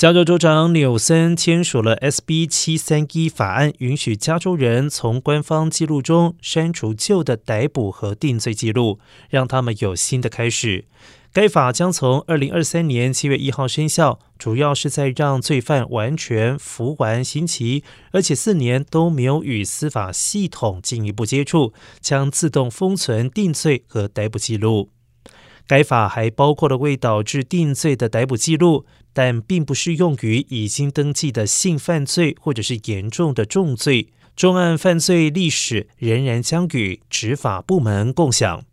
加州州长纽森签署了 SB 七三一法案，允许加州人从官方记录中删除旧的逮捕和定罪记录，让他们有新的开始。该法将从二零二三年七月一号生效，主要是在让罪犯完全服完刑期，而且四年都没有与司法系统进一步接触，将自动封存定罪和逮捕记录。该法还包括了未导致定罪的逮捕记录，但并不适用于已经登记的性犯罪或者是严重的重罪。重案犯罪历史仍然将与执法部门共享。